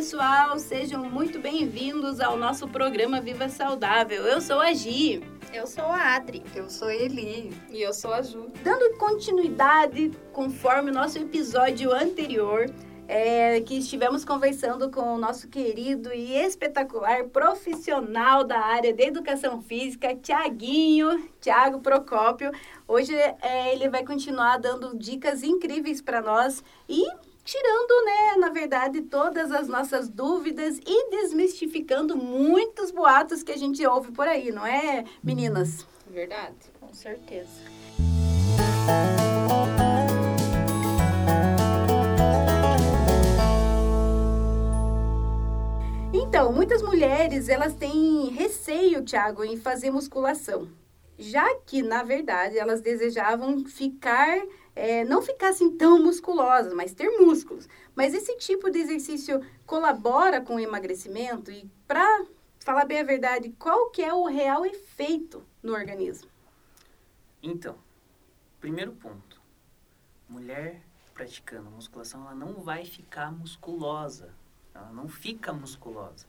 pessoal, sejam muito bem-vindos ao nosso programa Viva Saudável. Eu sou a Gi. Eu sou a Adri. Eu sou a Eli. E eu sou a Ju. Dando continuidade conforme o nosso episódio anterior, é, que estivemos conversando com o nosso querido e espetacular profissional da área de educação física, Tiaguinho, Tiago Procópio. Hoje é, ele vai continuar dando dicas incríveis para nós e tirando, né, na verdade, todas as nossas dúvidas e desmistificando muitos boatos que a gente ouve por aí, não é, meninas? Verdade, com certeza. Então, muitas mulheres, elas têm receio, Tiago, em fazer musculação. Já que, na verdade, elas desejavam ficar é, não ficassem tão musculosas, mas ter músculos. Mas esse tipo de exercício colabora com o emagrecimento e para falar bem a verdade, qual que é o real efeito no organismo? Então, primeiro ponto. Mulher praticando musculação, ela não vai ficar musculosa. Ela não fica musculosa.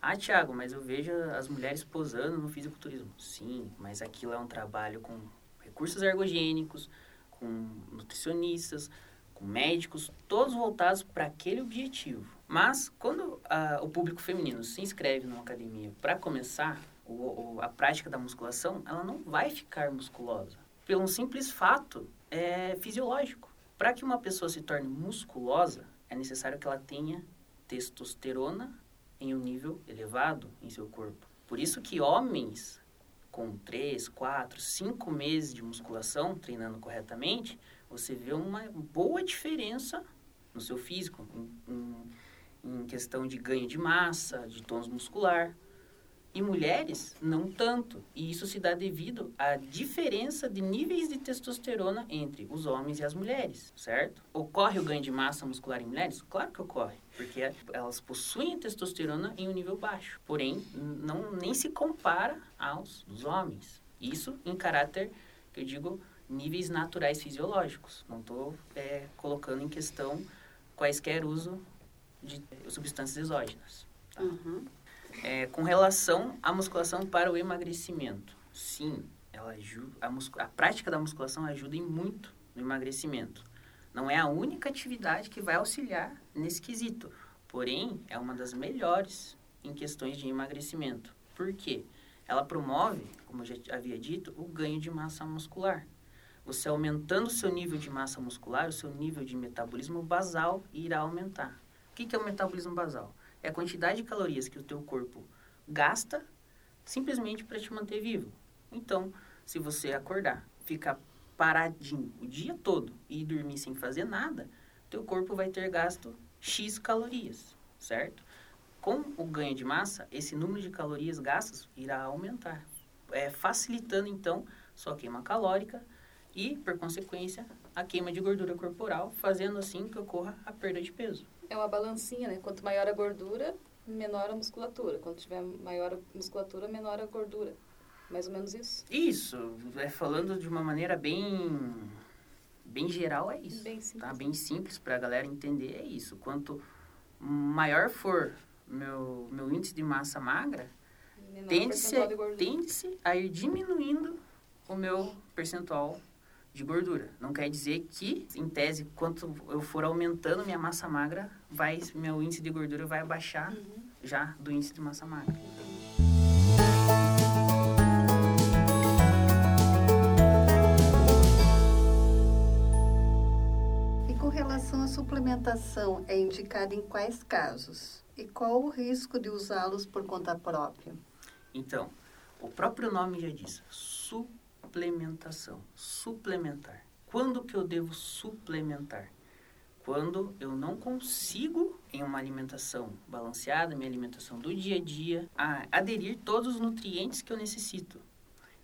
Ah, Thiago, mas eu vejo as mulheres posando no fisiculturismo. Sim, mas aquilo é um trabalho com recursos ergogênicos, com nutricionistas, com médicos, todos voltados para aquele objetivo. Mas quando a, o público feminino se inscreve numa academia para começar o, o, a prática da musculação, ela não vai ficar musculosa. Pelo simples fato é, fisiológico. Para que uma pessoa se torne musculosa, é necessário que ela tenha testosterona em um nível elevado em seu corpo. Por isso que homens com 3, 4, 5 meses de musculação, treinando corretamente, você vê uma boa diferença no seu físico, em, em, em questão de ganho de massa, de tônus muscular. E mulheres, não tanto. E isso se dá devido à diferença de níveis de testosterona entre os homens e as mulheres, certo? Ocorre o ganho de massa muscular em mulheres? Claro que ocorre, porque elas possuem testosterona em um nível baixo. Porém, não, nem se compara aos dos homens. Isso em caráter, que eu digo, níveis naturais fisiológicos. Não estou é, colocando em questão quaisquer uso de substâncias exógenas. Tá? Uhum. É, com relação à musculação para o emagrecimento, sim, ela ajuda, a, a prática da musculação ajuda em muito no emagrecimento. Não é a única atividade que vai auxiliar nesse quesito, porém é uma das melhores em questões de emagrecimento. Por quê? Ela promove, como eu já havia dito, o ganho de massa muscular. Você aumentando o seu nível de massa muscular, o seu nível de metabolismo basal irá aumentar. O que é o metabolismo basal? É a quantidade de calorias que o teu corpo gasta simplesmente para te manter vivo. Então, se você acordar, ficar paradinho o dia todo e dormir sem fazer nada, teu corpo vai ter gasto X calorias, certo? Com o ganho de massa, esse número de calorias gastas irá aumentar, é, facilitando então sua queima calórica e, por consequência, a queima de gordura corporal, fazendo assim que ocorra a perda de peso é uma balancinha, né? Quanto maior a gordura, menor a musculatura. Quanto tiver maior a musculatura, menor a gordura. Mais ou menos isso? Isso. É, falando de uma maneira bem bem geral é isso. Bem simples. Tá? Bem simples para a galera entender é isso. Quanto maior for meu, meu índice de massa magra, tende-se tende a ir diminuindo o meu percentual de gordura. Não quer dizer que, em tese, quanto eu for aumentando minha massa magra, vai meu índice de gordura vai abaixar uhum. já do índice de massa magra. E com relação à suplementação, é indicada em quais casos? E qual o risco de usá-los por conta própria? Então, o próprio nome já diz, suplementação suplementação. Suplementar. Quando que eu devo suplementar? Quando eu não consigo, em uma alimentação balanceada, minha alimentação do dia a dia, a aderir todos os nutrientes que eu necessito.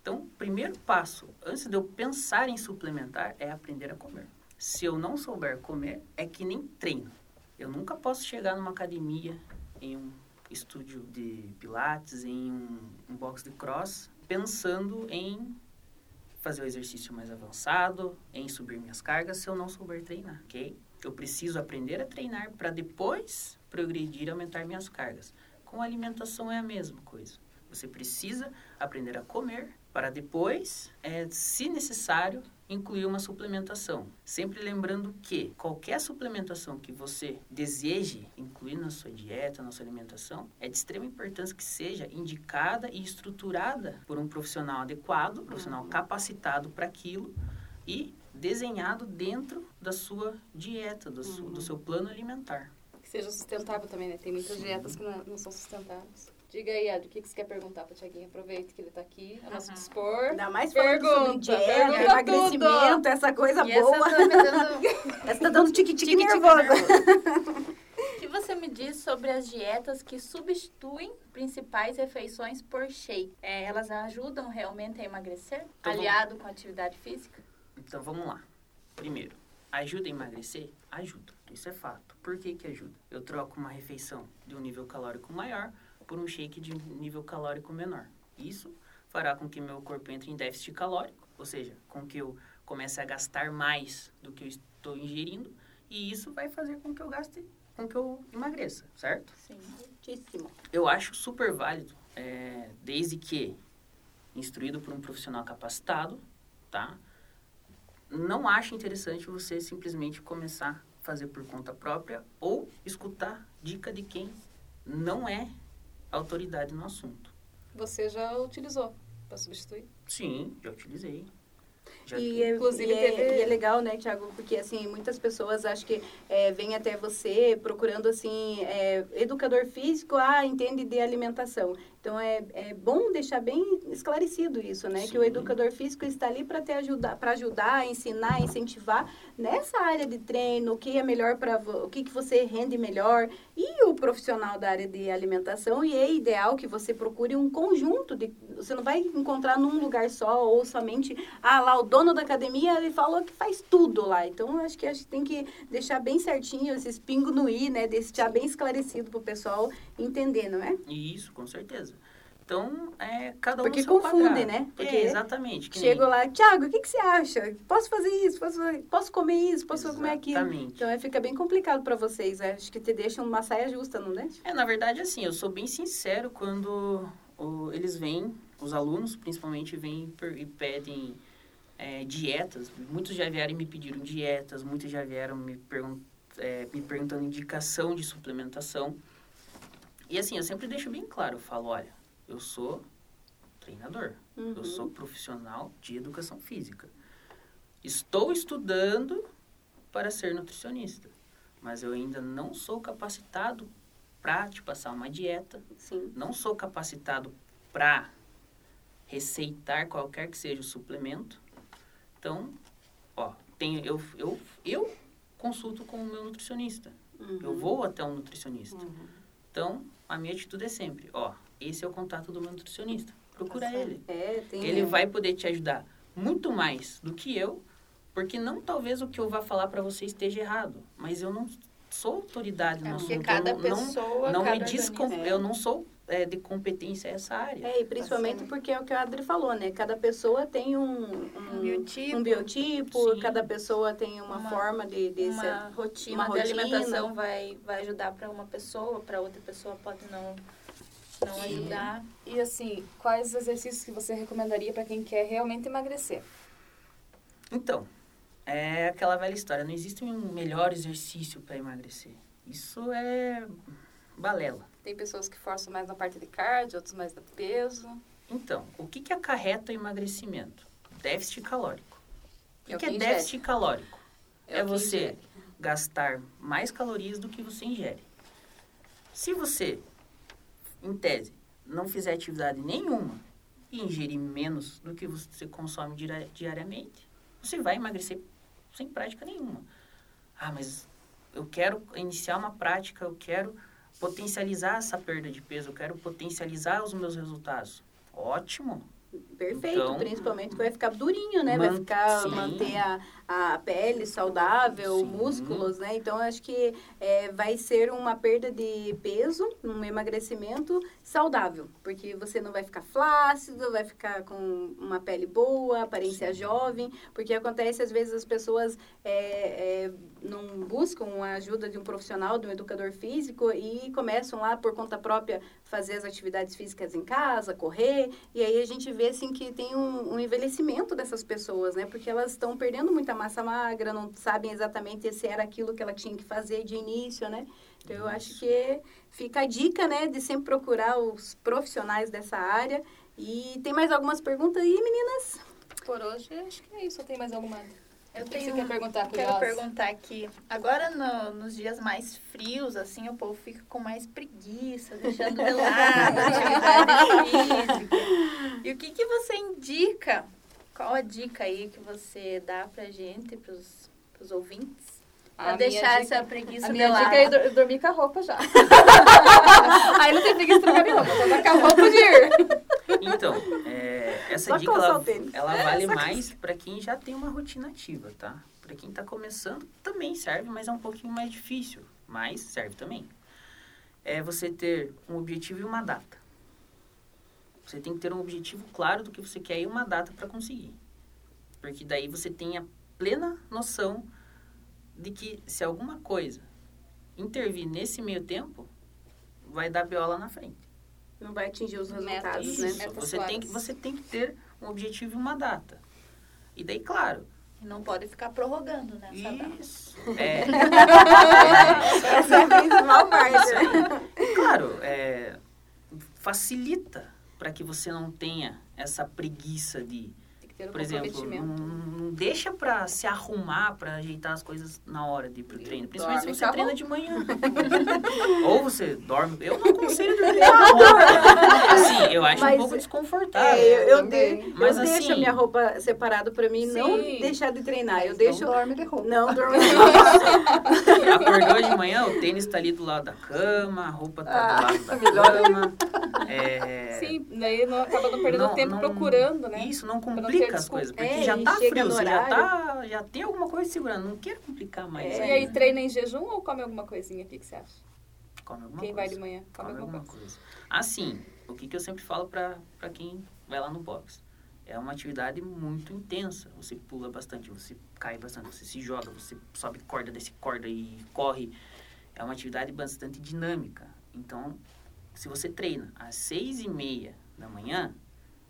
Então, primeiro passo, antes de eu pensar em suplementar, é aprender a comer. Se eu não souber comer, é que nem treino. Eu nunca posso chegar numa academia, em um estúdio de pilates, em um, um box de cross, pensando em fazer o exercício mais avançado, em subir minhas cargas, se eu não souber treinar, ok? Eu preciso aprender a treinar para depois progredir e aumentar minhas cargas. Com a alimentação é a mesma coisa. Você precisa aprender a comer para depois, é, se necessário, incluir uma suplementação. Sempre lembrando que qualquer suplementação que você deseje incluir na sua dieta, na sua alimentação, é de extrema importância que seja indicada e estruturada por um profissional adequado, profissional Uhum. capacitado para aquilo e desenhado dentro da sua dieta, do, Uhum. do seu plano alimentar. Que seja sustentável também, né? Tem muitas Sim. dietas que não, não são sustentáveis. Diga aí, Adri, o que que você quer perguntar para o Tiaguinho? Aproveita que ele está aqui, a nosso dispor. Ainda mais Pergunta, dieta, pergunta emagrecimento, essa coisa E boa. tá dando Essa tá dando tique-tique tique-tique nervosa. nervoso. O que você me diz sobre as dietas que substituem principais refeições por shake? É, elas ajudam realmente a emagrecer, Então, aliado com a atividade física? Então vamos lá. Primeiro, ajuda a emagrecer? Ajuda. Isso é fato. Por que, que ajuda? Eu troco uma refeição de um nível calórico maior por um shake de nível calórico menor. Isso fará com que meu corpo entre em déficit calórico, ou seja, com que eu comece a gastar mais do que eu estou ingerindo, e isso vai fazer com que eu gaste, com que eu emagreça, certo? Sim. Muitíssimo. Eu acho super válido, é, desde que instruído por um profissional capacitado, tá? Não acho interessante você simplesmente começar a fazer por conta própria ou escutar dica de quem não é autoridade no assunto. Você já utilizou para substituir? Sim, já utilizei. Já E é, Inclusive, e é- teve- e é legal, né, Tiago? Porque, assim, muitas pessoas acham que é, vêm até você procurando, assim, é, educador físico, ah, entende de alimentação. Então, é, é bom deixar bem esclarecido isso, né? Que o Sim. educador físico está ali para te ajudar, para ajudar, ensinar, incentivar nessa área de treino, o que é melhor para o que, que você rende melhor. E o profissional da área de alimentação, e é ideal que você procure um conjunto de. Você não vai encontrar num lugar só, ou somente, ah, lá o dono da academia ele falou que faz tudo lá. Então, acho que a gente tem que deixar bem certinho esses pingos no i, né? Deixar bem esclarecido pro pessoal entender, não é? Isso, com certeza. Então, é cada um Porque confunde, né? Porque é, exatamente. que Chego nem- lá, Tiago, o que, que você acha? Posso fazer isso? Posso, posso comer isso? Posso comer aquilo? Exatamente. Então, é, fica bem complicado para vocês. né? Acho que te deixam uma saia justa, não deixa? É, na verdade, assim, eu sou bem sincero quando o- eles vêm, os alunos principalmente, vêm e per- e pedem é, dietas. Muitos já vieram e me pediram dietas, muitos já vieram me, é, me perguntando indicação de suplementação. E assim, eu sempre deixo bem claro, eu falo, olha, eu sou treinador, Uhum. eu sou profissional de educação física. Estou estudando para ser nutricionista, mas eu ainda não sou capacitado para te passar uma dieta, Sim. não sou capacitado para receitar qualquer que seja o suplemento. Então, ó, tenho, eu, eu, eu consulto com o meu nutricionista. Uhum. Eu vou até um nutricionista. Uhum. Então, a minha atitude é sempre, ó, esse é o contato do meu nutricionista. Procura Tá certo. ele. É, tem... Ele vai poder te ajudar muito mais do que eu, porque não talvez o que eu vá falar para você esteja errado, mas eu não sou autoridade no É, assunto. porque cada eu não, pessoa, não, não me descom... eu não sou é, de competência essa área. É, e principalmente Bastante. porque é o que a Adri falou, né? Cada pessoa tem um, Um biotipo, um biotipo, cada pessoa tem uma, Uma- forma de, de uma ser- rotina uma de rotina. alimentação vai, vai ajudar para uma pessoa, para outra pessoa pode não, não E- ajudar. E assim, quais exercícios que você recomendaria para quem quer realmente emagrecer? Então, é aquela velha história, não existe um melhor exercício para emagrecer. Isso é balela. Tem pessoas que forçam mais na parte de cardio, outros mais do peso. Então, o que, que acarreta o emagrecimento? Déficit calórico. O É que, que que é déficit calórico? É, que você ingere. gastar mais calorias do que você ingere. Se você, em tese, não fizer atividade nenhuma e ingerir menos do que você consome diari- diariamente, você vai emagrecer sem prática nenhuma. Ah, mas eu quero iniciar uma prática, eu quero potencializar essa perda de peso, eu quero potencializar os meus resultados. Ótimo, Perfeito, Então, principalmente que vai ficar durinho, né? Vai ficar, sim. manter a, a pele saudável, Sim. músculos, né? Então, acho que é, vai ser uma perda de peso, um emagrecimento saudável, porque você não vai ficar flácido, vai ficar com uma pele boa, aparência Sim. jovem, porque acontece às vezes as pessoas é, é, não buscam a ajuda de um profissional, de um educador físico e começam lá por conta própria fazer as atividades físicas em casa, correr, e aí a gente vê assim que tem um, um envelhecimento dessas pessoas, né? Porque elas estão perdendo muita massa magra, não sabem exatamente se era aquilo que ela tinha que fazer de início, né? Então eu acho que fica a dica, né, de sempre procurar os profissionais dessa área. E tem mais algumas perguntas aí, meninas? Por hoje, acho que é isso. Tem mais alguma? Eu O que tenho você quer perguntar, Quero curiosa? perguntar aqui. Agora, no- nos dias mais frios, assim, o povo fica com mais preguiça, deixando de lado atividade física. E o que, que você indica? Qual a dica aí que você dá pra gente, pros, pros ouvintes? Pra A deixar dica- essa preguiça A de minha lado. dica é dor- dormir com a roupa já. Aí não tem preguiça de trocar de roupa, só tá com a roupa de ir. Então, é, essa Só dica ela, ela vale mais para quem já tem uma rotina ativa, tá? Para quem tá começando também serve, mas é um pouquinho mais difícil, mas serve também. É você ter um objetivo e uma data. Você tem que ter um objetivo claro do que você quer e uma data para conseguir. Porque daí você tem a plena noção de que se alguma coisa intervir nesse meio tempo, vai dar BO lá na frente. Não vai atingir os resultados, né? Isso, Metas você tem, que, você tem que ter um objetivo e uma data. E daí, claro, Não pode ficar prorrogando nessa data. isso. É, Essa é a principal isso parte. aí. E, claro, é, facilita para que você não tenha essa preguiça de, Tem que ter um por exemplo, não, não deixa para se arrumar, para ajeitar as coisas na hora de ir pro treino. Principalmente Dorme se você treina de manhã. Ou você dorme. Eu não aconselho dormir com a roupa. Assim, eu acho Mas- um pouco desconfortável. É, eu, eu, de, eu Mas deixo assim- a minha roupa separada pra mim não Sim. deixar de treinar. Eu Não deixo. dorme de roupa. Não, dormo. Acordou de manhã, o tênis tá ali do lado da cama, a roupa tá Ah, do lado da melhor cama. É, Sim, daí não, acaba não perdendo não- tempo não- procurando, né? Isso, não complica as coisas, porque É, já tá frio, você já, tá, já tem alguma coisa segurando, não quero complicar mais. É. E aí, treina em jejum ou come alguma coisinha? O que, que você acha? Come alguma Quem coisa. vai de manhã, come, Come alguma coisa. coisa. Assim, o que, que eu sempre falo pra, pra quem vai lá no box? É uma atividade muito intensa. Você pula bastante, você cai bastante, você se joga, você sobe corda, desce corda e corre. É uma atividade bastante dinâmica. Então, se você treina às seis e meia da manhã,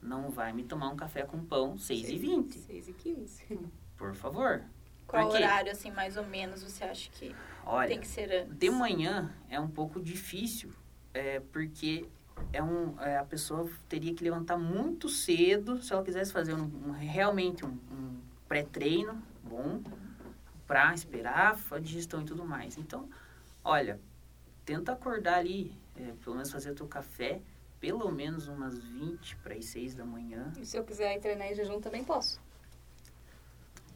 não vai me tomar um café com pão seis e vinte, 6 e 15. por favor. Qual Por horário, assim, mais ou menos, você acha que Olha, tem que ser antes? De manhã é um pouco difícil, é, porque é um, é, a pessoa teria que levantar muito cedo se ela quisesse fazer um, um- realmente um, um pré-treino bom para esperar a digestão e tudo mais. Então, olha, tenta acordar ali, é, pelo menos fazer o teu café, pelo menos umas 20 para as 6 da manhã. E se eu quiser ir treinar em jejum, também posso.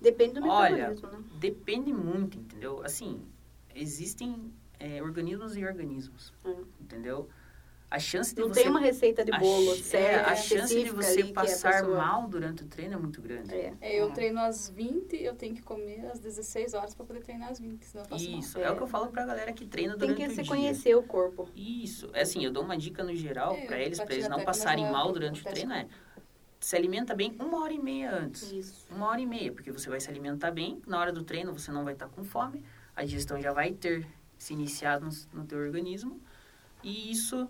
Depende do Olha, metabolismo, né? Depende muito, entendeu? Assim, existem é, organismos e organismos, Hum. entendeu? A chance de Não você tem uma receita de a bolo ch- certa, é, a chance de você que a passar pessoa- mal durante o treino é muito grande. É. É, eu treino às 20 eu tenho que comer às 16 horas pra poder treinar às 20, senão eu passo mal. Isso, é. É. o que eu falo pra galera que treina Tem durante que o se dia. conhecer o corpo. Isso, é assim, eu dou uma dica no geral É, eu eles, bati eles não passarem mal durante o treino, é se alimenta bem uma hora e meia antes. Isso. Uma hora e meia, porque você vai se alimentar bem, na hora do treino você não vai estar com fome, a digestão já vai ter se iniciado no, no teu organismo e isso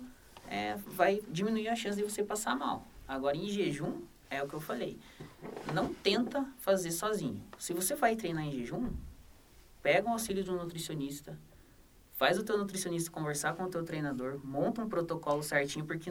é, vai diminuir a chance de você passar mal. Agora, em jejum, é o que eu falei, não tenta fazer sozinho. Se você vai treinar em jejum, pega o auxílio de um nutricionista, faz o teu nutricionista conversar com o teu treinador, monta um protocolo certinho, porque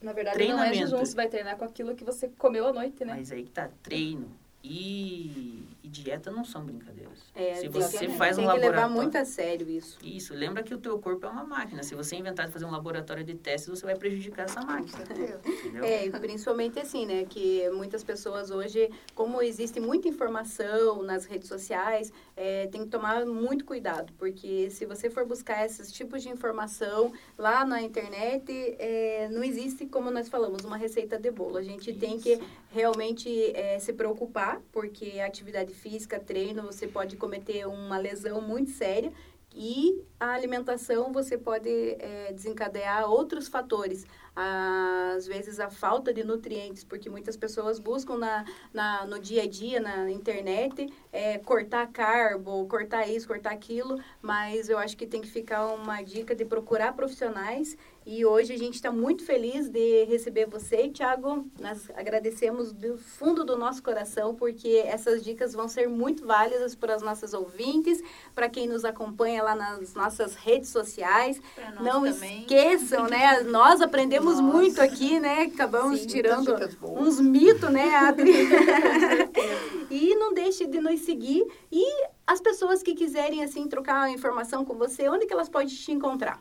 Na verdade, não é jejum, você vai treinar com aquilo que você comeu à noite, né? Mas aí que tá, treino e, e dieta não são brincadeiras. É, Se tem você que, faz um tem que levar laboratório... muito a sério isso. Isso, lembra que o teu corpo é uma máquina. Se você inventar de fazer um laboratório de testes, você vai prejudicar essa máquina. Entendeu? É, e principalmente assim, né? Que muitas pessoas hoje, como existe muita informação nas redes sociais, é, tem que tomar muito cuidado, porque se você for buscar esses tipos de informação lá na internet, é, não existe, como nós falamos, uma receita de bolo. A gente Isso. tem que realmente é, se preocupar, porque atividade física, treino, você pode cometer uma lesão muito séria e a alimentação você pode é, desencadear outros fatores. Às vezes a falta de nutrientes, porque muitas pessoas buscam na, na, no dia a dia, na internet, é, cortar carbo, cortar isso, cortar aquilo, mas eu acho que tem que ficar uma dica de procurar profissionais e hoje a gente está muito feliz de receber você, Thiago. Nós agradecemos do fundo do nosso coração, porque essas dicas vão ser muito válidas para as nossas ouvintes, para quem nos acompanha lá nas nossas redes sociais. Não também. esqueçam, né? Nós aprendemos Nossa. muito aqui, né? Acabamos Sim, tirando uns mitos, né, Adri? e não deixe de nos seguir. E as pessoas que quiserem, assim, trocar informação com você, onde que elas podem te encontrar?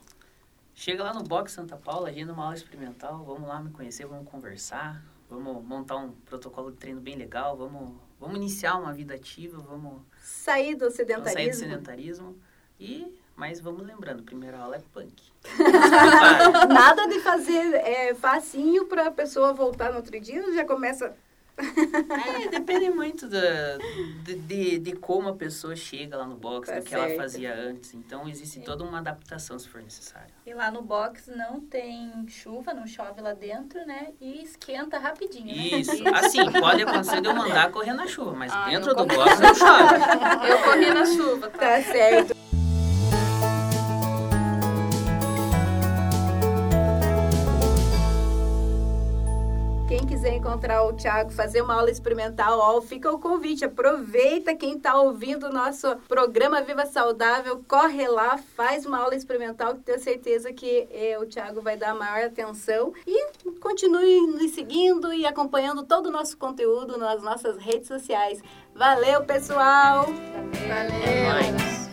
Chega lá no Box Santa Paula, agenda uma aula experimental, vamos lá me conhecer, vamos conversar, vamos montar um protocolo de treino bem legal, vamos, vamos iniciar uma vida ativa, vamos sair do sedentarismo. Sair do sedentarismo e mas vamos lembrando, primeira aula é punk. Nada de fazer é, facinho para a pessoa voltar no outro dia, já começa é, depende muito da, de, de, de, como a pessoa chega lá no box, tá do que certo. ela fazia antes. Então, existe toda uma adaptação se for necessário. E lá no box não tem chuva, não chove lá dentro, né? E esquenta rapidinho, né? Isso. Assim, pode acontecer de eu mandar correr na chuva, mas ah, dentro do box não chove. Eu corri na chuva, tá, tá certo. Encontrar o Thiago, fazer uma aula experimental, ó, fica o convite. Aproveita quem está ouvindo o nosso programa Viva Saudável, corre lá, faz uma aula experimental que tenho certeza que eh, o Thiago vai dar maior atenção. E continue nos seguindo e acompanhando todo o nosso conteúdo nas nossas redes sociais. Valeu, pessoal! Valeu! Valeu.